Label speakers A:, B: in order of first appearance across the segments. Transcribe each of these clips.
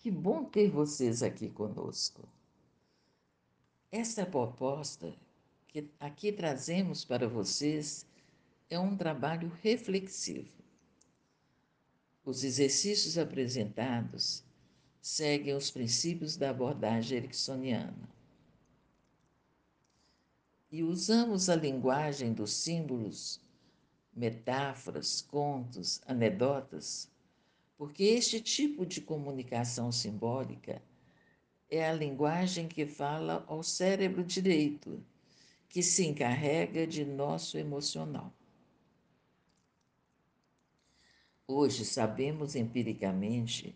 A: Que bom ter vocês aqui conosco. Esta proposta que aqui trazemos para vocês é um trabalho reflexivo. Os exercícios apresentados seguem os princípios da abordagem ericksoniana. E usamos a linguagem dos símbolos, metáforas, contos, anedotas porque este tipo de comunicação simbólica é a linguagem que fala ao cérebro direito, que se encarrega de nosso emocional. Hoje sabemos empiricamente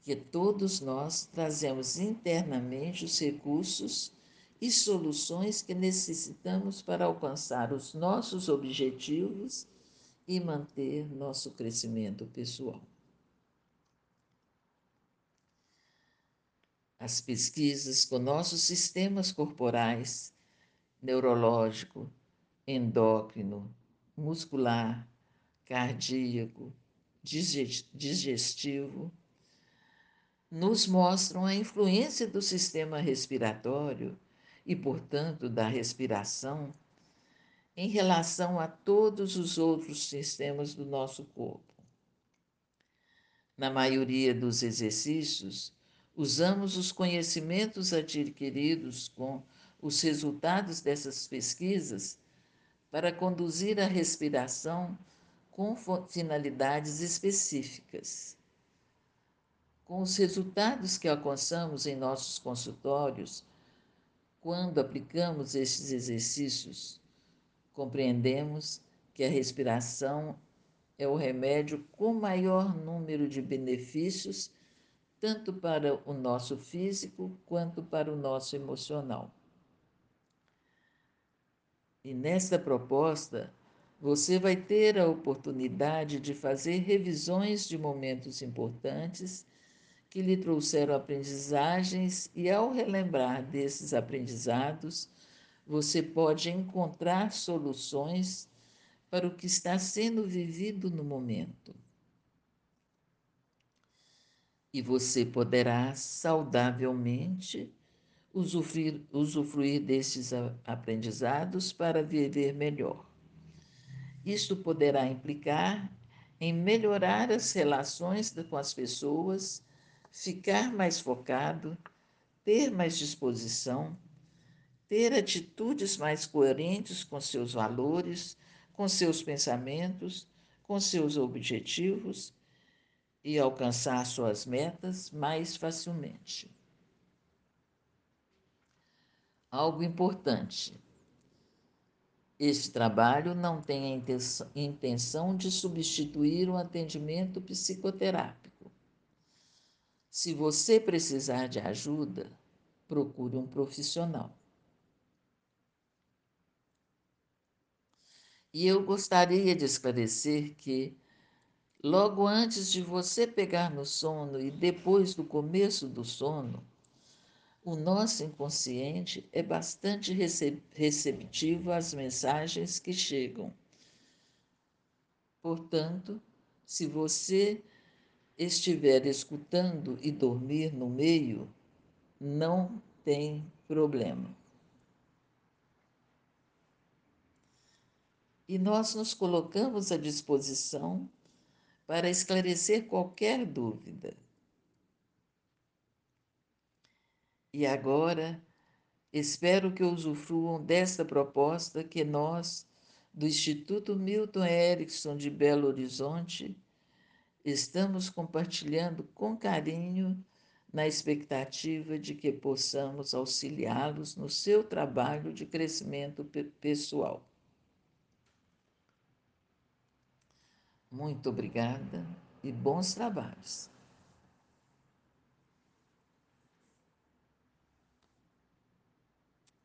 A: que todos nós trazemos internamente os recursos e soluções que necessitamos para alcançar os nossos objetivos e manter nosso crescimento pessoal. As pesquisas com nossos sistemas corporais, neurológico, endócrino, muscular, cardíaco, digestivo, nos mostram a influência do sistema respiratório e, portanto, da respiração em relação a todos os outros sistemas do nosso corpo. Na maioria dos exercícios, Usamos os conhecimentos adquiridos com os resultados dessas pesquisas para conduzir a respiração com finalidades específicas. Com os resultados que alcançamos em nossos consultórios, quando aplicamos estes exercícios, compreendemos que a respiração é o remédio com maior número de benefícios tanto para o nosso físico quanto para o nosso emocional. E nesta proposta, você vai ter a oportunidade de fazer revisões de momentos importantes que lhe trouxeram aprendizagens, e ao relembrar desses aprendizados, você pode encontrar soluções para o que está sendo vivido no momento e você poderá saudavelmente usufruir, usufruir destes aprendizados para viver melhor. Isto poderá implicar em melhorar as relações com as pessoas, ficar mais focado, ter mais disposição, ter atitudes mais coerentes com seus valores, com seus pensamentos, com seus objetivos e alcançar suas metas mais facilmente. Algo importante. Este trabalho não tem a intenção de substituir o atendimento psicoterápico. Se você precisar de ajuda, procure um profissional. E eu gostaria de esclarecer que Logo antes de você pegar no sono e depois do começo do sono, o nosso inconsciente é bastante receptivo às mensagens que chegam. Portanto, se você estiver escutando e dormir no meio, não tem problema. E nós nos colocamos à disposição para esclarecer qualquer dúvida. E agora, espero que usufruam desta proposta que nós, do Instituto Milton Erickson de Belo Horizonte, estamos compartilhando com carinho na expectativa de que possamos auxiliá-los no seu trabalho de crescimento pessoal. Muito obrigada e bons trabalhos.